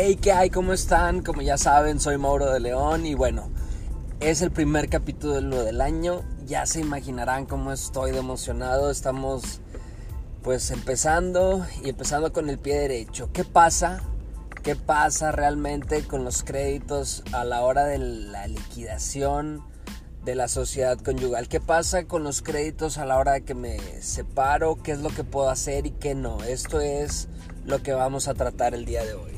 Hey, ¿qué hay? ¿Cómo están? Como ya saben, soy Mauro de León y bueno, es el primer capítulo del año. Ya se imaginarán cómo estoy de emocionado. Estamos pues empezando y empezando con el pie derecho. ¿Qué pasa? ¿Qué pasa realmente con los créditos a la hora de la liquidación de la sociedad conyugal? ¿Qué pasa con los créditos a la hora de que me separo? ¿Qué es lo que puedo hacer y qué no? Esto es lo que vamos a tratar el día de hoy.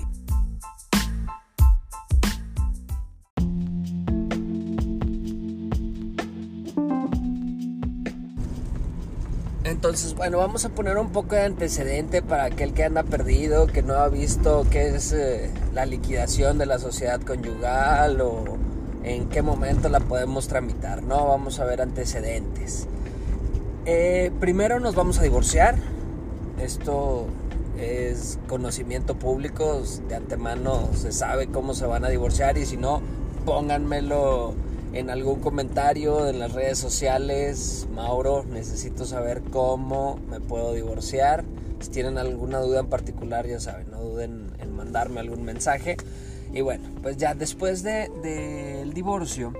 Entonces, bueno, vamos a poner un poco de antecedente para aquel que anda perdido, que no ha visto qué es eh, la liquidación de la sociedad conyugal o en qué momento la podemos tramitar, ¿no? Vamos a ver antecedentes. Eh, primero nos vamos a divorciar. Esto es conocimiento público, de antemano se sabe cómo se van a divorciar y si no, pónganmelo en algún comentario en las redes sociales. Mauro, necesito saber cómo me puedo divorciar. Si tienen alguna duda en particular, ya saben, no duden en mandarme algún mensaje. Y bueno, pues ya después del de, divorcio,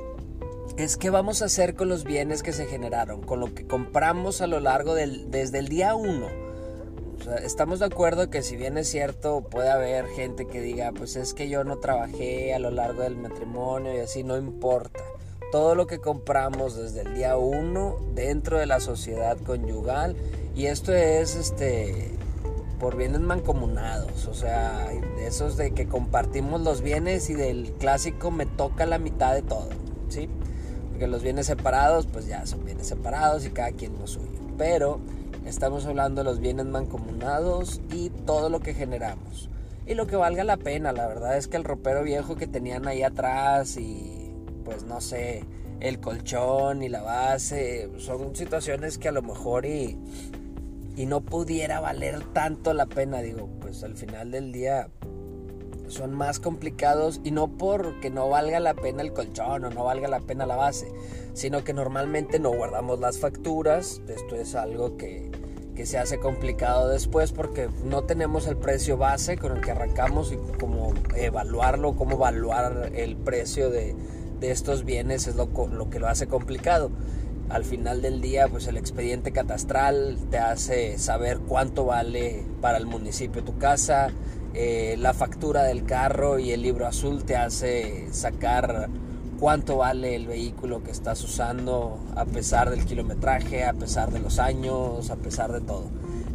es qué vamos a hacer con los bienes que se generaron, con lo que compramos a lo largo del, desde el día 1. Estamos de acuerdo que si bien es cierto, puede haber gente que diga, pues es que yo no trabajé a lo largo del matrimonio y así no importa todo lo que compramos desde el día 1 dentro de la sociedad conyugal y esto es este por bienes mancomunados, o sea, esos de que compartimos los bienes y del clásico me toca la mitad de todo, ¿sí? Porque los bienes separados, pues ya son bienes separados y cada quien lo suyo. Pero estamos hablando de los bienes mancomunados y todo lo que generamos. Y lo que valga la pena, la verdad es que el ropero viejo que tenían ahí atrás y pues no sé, el colchón y la base, son situaciones que a lo mejor y, y no pudiera valer tanto la pena, digo, pues al final del día son más complicados y no porque no valga la pena el colchón o no valga la pena la base, sino que normalmente no guardamos las facturas, esto es algo que, que se hace complicado después porque no tenemos el precio base con el que arrancamos y cómo evaluarlo, cómo evaluar el precio de, de estos bienes es lo, lo, que lo hace complicado. Al final del día, pues el expediente catastral te hace saber cuánto vale para el municipio tu casa, eh, la factura del carro y el libro azul te hace sacar cuánto vale el vehículo que estás usando a pesar del kilometraje, a pesar de los años, a pesar de todo.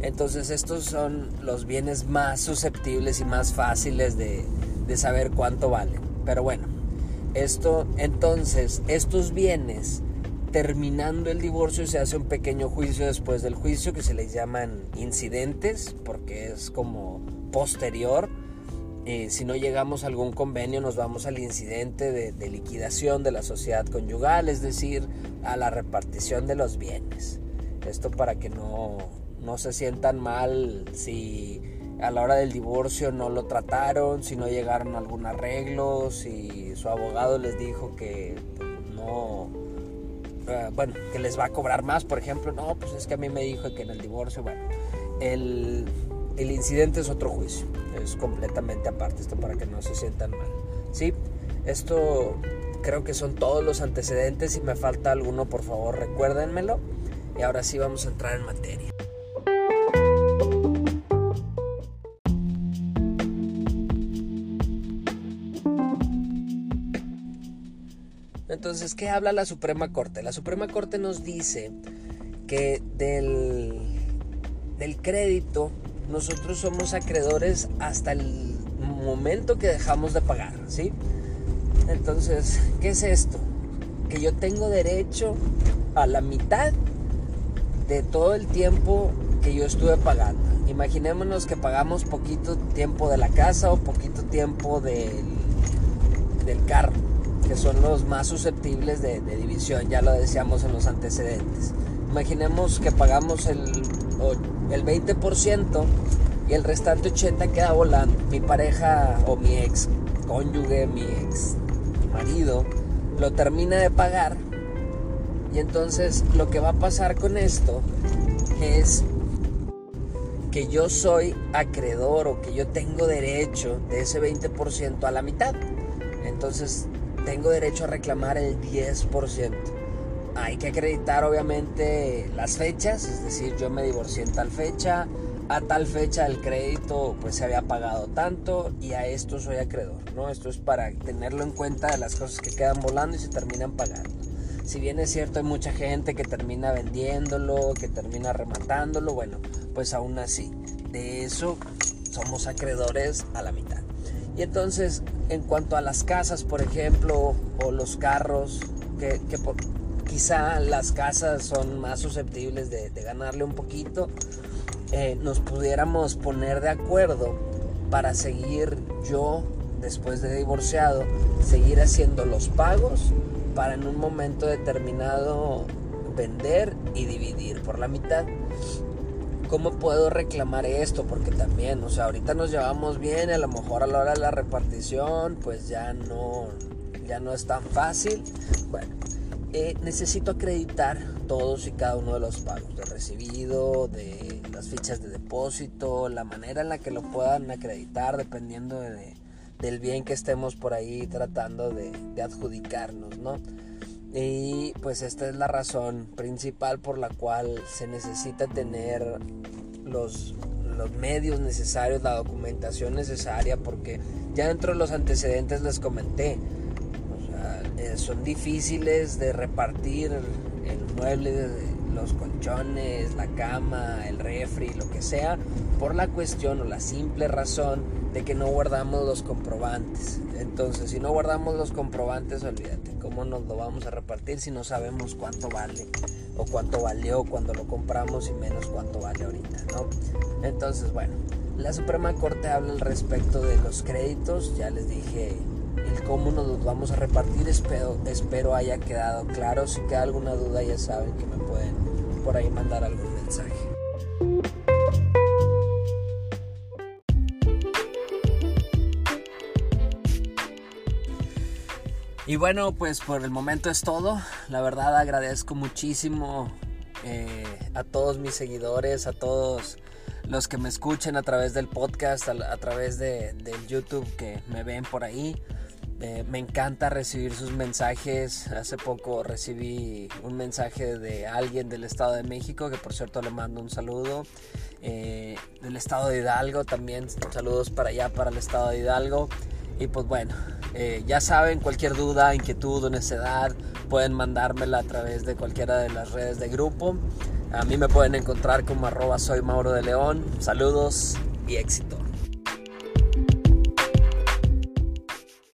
Entonces estos son los bienes más susceptibles y más fáciles de, de saber cuánto valen. Pero bueno, esto, entonces, estos bienes, terminando el divorcio, se hace un pequeño juicio después del juicio que se les llaman incidentes, porque es como posterior. Eh, si no llegamos a algún convenio, nos vamos al incidente de, liquidación de la sociedad conyugal, es decir, a la repartición de los bienes. Esto para que no, no se sientan mal si a la hora del divorcio no lo trataron, si no llegaron a algún arreglo, si su abogado les dijo que no, eh, bueno, que les va a cobrar más, por ejemplo, no, pues es que a mí me dijo que en el divorcio, bueno, el, el incidente es otro juicio, es completamente aparte, esto para que no se sientan mal, ¿sí? Esto creo que son todos los antecedentes, si me falta alguno, por favor, recuérdenmelo, y ahora sí vamos a entrar en materia. Entonces, ¿qué habla la Suprema Corte? La Suprema Corte nos dice que del, del crédito nosotros somos acreedores hasta el momento que dejamos de pagar, ¿sí? Entonces, ¿qué es esto? Que yo tengo derecho a la mitad de todo el tiempo que yo estuve pagando. Imaginémonos que pagamos poquito tiempo de la casa o poquito tiempo del, del carro que son los más susceptibles de, división, ya lo decíamos en los antecedentes. Imaginemos que pagamos el, el 20% y el restante 80% queda volando. Mi pareja o mi ex cónyuge, mi ex marido, lo termina de pagar. Y entonces lo que va a pasar con esto es que yo soy acreedor o que yo tengo derecho de ese 20% a la mitad. Entonces tengo derecho a reclamar el 10%. Hay que acreditar obviamente las fechas, es decir, yo me divorcié en tal fecha, a tal fecha el crédito pues se había pagado tanto y a esto soy acreedor, ¿no? Esto es para tenerlo en cuenta de las cosas que quedan volando y se terminan pagando. Si bien es cierto hay mucha gente que termina vendiéndolo, que termina rematándolo, bueno, pues aún así, de eso somos acreedores a la mitad. Y entonces, en cuanto a las casas, por ejemplo, o los carros, que, quizá las casas son más susceptibles de, ganarle un poquito, eh, nos pudiéramos poner de acuerdo para seguir yo, después de divorciado, seguir haciendo los pagos para en un momento determinado vender y dividir por la mitad. ¿Cómo puedo reclamar esto? Porque también, o sea, ahorita nos llevamos bien, a lo mejor a la hora de la repartición, pues ya no, ya no es tan fácil. Bueno, eh, necesito acreditar todos y cada uno de los pagos, de recibido, de las fichas de depósito, la manera en la que lo puedan acreditar, dependiendo de, del bien que estemos por ahí tratando de, de adjudicarnos, ¿no? Y pues esta es la razón principal por la cual se necesita tener los, los medios necesarios, la documentación necesaria, porque ya dentro de los antecedentes les comenté, eh, son difíciles de repartir el mueble, los colchones, la cama, el refri, lo que sea, por la cuestión o la simple razón de que no guardamos los comprobantes. Entonces, si no guardamos los comprobantes, olvídate, ¿cómo nos lo vamos a repartir si no sabemos cuánto vale o cuánto valió cuando lo compramos y menos cuánto vale ahorita, ¿no? Entonces, bueno, la Suprema Corte habla al respecto de los créditos, ya les dije el cómo nos vamos a repartir, espero, espero haya quedado claro, si queda alguna duda ya saben que me pueden por ahí mandar algún mensaje. Y bueno, pues por el momento es todo. La verdad agradezco muchísimo eh, a todos mis seguidores, a todos los que me escuchen a través del podcast, a, través de, del YouTube que me ven por ahí. Me encanta recibir sus mensajes. Hace poco recibí un mensaje de alguien del Estado de México, que por cierto le mando un saludo. Eh, del Estado de Hidalgo también, saludos para allá, para el Estado de Hidalgo. Y pues bueno, eh, ya saben, cualquier duda, inquietud o necedad, pueden mandármela a través de cualquiera de las redes de grupo. A mí me pueden encontrar como arroba soy Mauro de León. Saludos y éxito.